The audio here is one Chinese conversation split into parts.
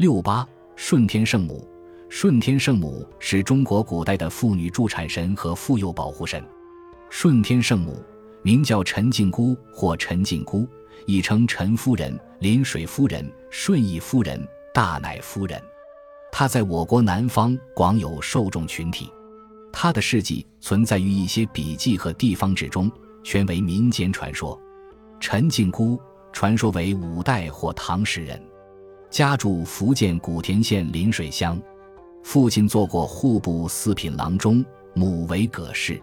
六八顺天圣母，顺天圣母是中国古代的妇女助产神和妇幼保护神。顺天圣母名叫陈靖姑或陈靖姑，亦称陈夫人、临水夫人、顺义夫人、大乃夫人。她在我国南方广有受众群体。她的事迹存在于一些笔记和地方志中，全为民间传说。陈靖姑传说为五代或唐时人，家住福建古田县临水乡，父亲做过户部四品郎中，母为葛氏。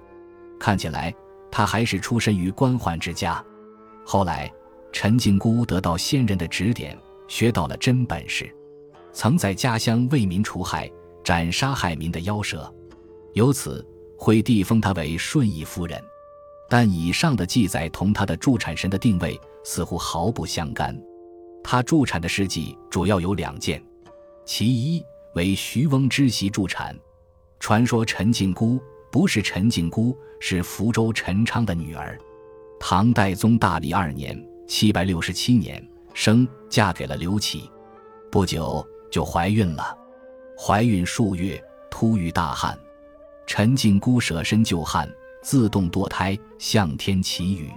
看起来他还是出身于官宦之家。后来，陈靖姑得到先人的指点，学到了真本事，曾在家乡为民除害，斩杀害民的妖蛇。由此，会地封她为顺义夫人。但以上的记载同她的助产神的定位似乎毫不相干。他助产的事迹主要有两件，其一为徐翁之媳助产。传说陈靖姑不是陈靖姑，是福州陈昌的女儿。唐代宗大历二年（七百六十七年）生，嫁给了刘启，不久就怀孕了。怀孕数月，突遇大旱。陈靖姑舍身救旱，自动堕胎，向天祈雨。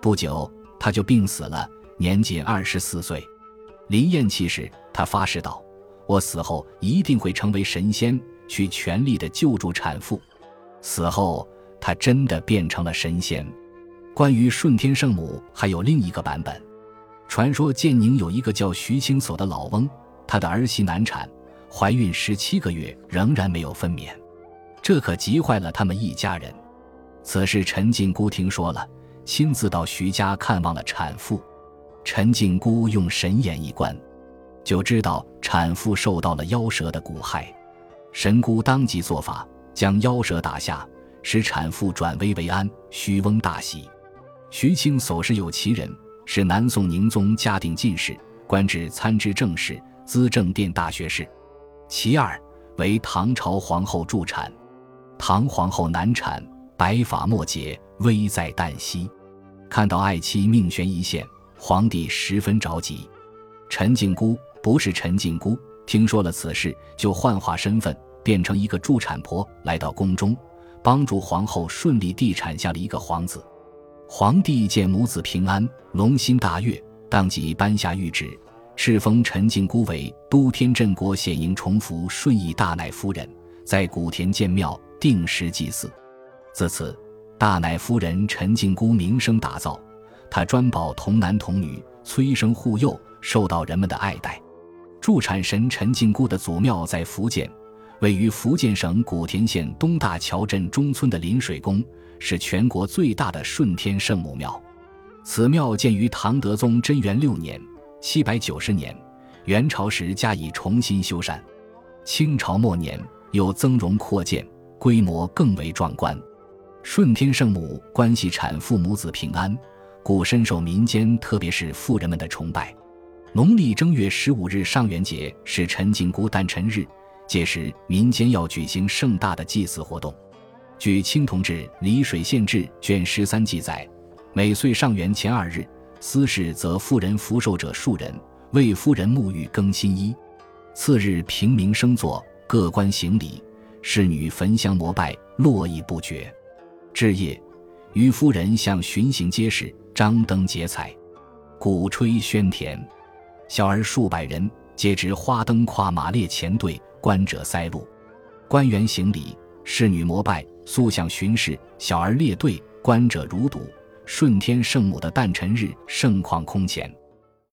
不久，她就病死了，年仅二十四岁。临咽气时，她发誓道：“我死后一定会成为神仙，去全力的救助产妇。”死后，他真的变成了神仙。关于顺天圣母，还有另一个版本。传说建宁有一个叫徐清锁的老翁，他的儿媳难产，怀孕十七个月仍然没有分娩。这可急坏了他们一家人。此事陈靖姑听说了，亲自到徐家看望了产妇。陈靖姑用神眼一观，就知道产妇受到了妖蛇的蛊害。神姑当即做法，将妖蛇打下，使产妇转危为安。徐翁大喜。徐清叟是有其人，是南宋宁宗嘉定进士，官至参知政事、资政殿大学士。其二为唐朝皇后助产。唐皇后难产，白发莫解，危在旦夕。看到爱妻命悬一线，皇帝十分着急。陈靖姑不是陈靖姑，听说了此事，就幻化身份，变成一个助产婆，来到宫中，帮助皇后顺利地产下了一个皇子。皇帝见母子平安，龙心大悦，当即颁下谕旨，敕封陈靖姑为都天镇国显营重福顺义大乃夫人，在古田建庙。定时祭祀，自此，大乃夫人陈靖姑名声大噪。他专保童男童女，催生护幼，受到人们的爱戴。助产神陈靖姑的祖庙在福建，位于福建省古田县东大桥镇中村的临水宫，是全国最大的顺天圣母庙。此庙建于唐德宗贞元六年（七百九十年），元朝时加以重新修缮，清朝末年又增容扩建。规模更为壮观，顺天圣母关系产妇母子平安，故深受民间特别是妇人们的崇拜。农历正月十五日上元节是陈靖姑诞辰日，届时民间要举行盛大的祭祀活动。据《清同治·丽水县志》卷十三记载，每岁上元前二日，司事则妇人福寿者数人，为夫人沐浴更新衣。次日平民生坐，各官行礼。侍女焚香膜拜，络绎不绝。至夜，于夫人向巡行街市，张灯结彩，鼓吹喧天，小儿数百人，皆执花灯跨马列前队，观者塞路。官员行礼，侍女膜拜，塑像巡视，小儿列队，观者如堵。顺天圣母的诞辰日，盛况空前。